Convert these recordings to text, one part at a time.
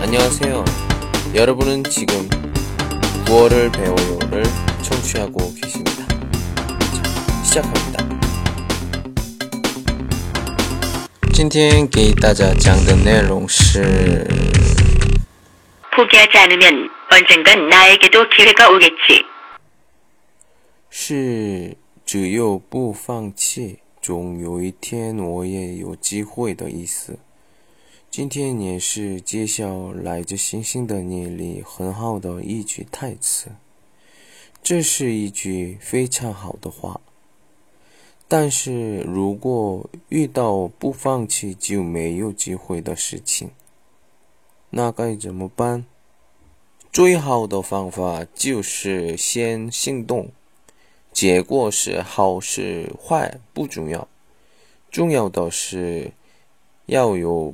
안녕하세요. 여러분은 지금 9월을 배워요를 청취하고 계십니다. 자, 시작합니다. 今天给大家讲的内容是 포기하지 않으면 언젠간 나에게도 기회가 오겠지. 是只有不放弃，总有一天我也有机会的意思。 今天也是揭晓来自星星的你里很好的一句台词，这是一句非常好的话。但是如果遇到不放弃就没有机会的事情，那该怎么办？最好的方法就是先行动。结果是好是坏不重要，重要的是要有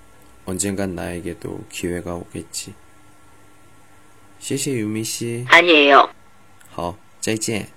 언젠간 나에게도 기회가 오겠지. 谢谢유미 씨. 아니에요. 好，再见。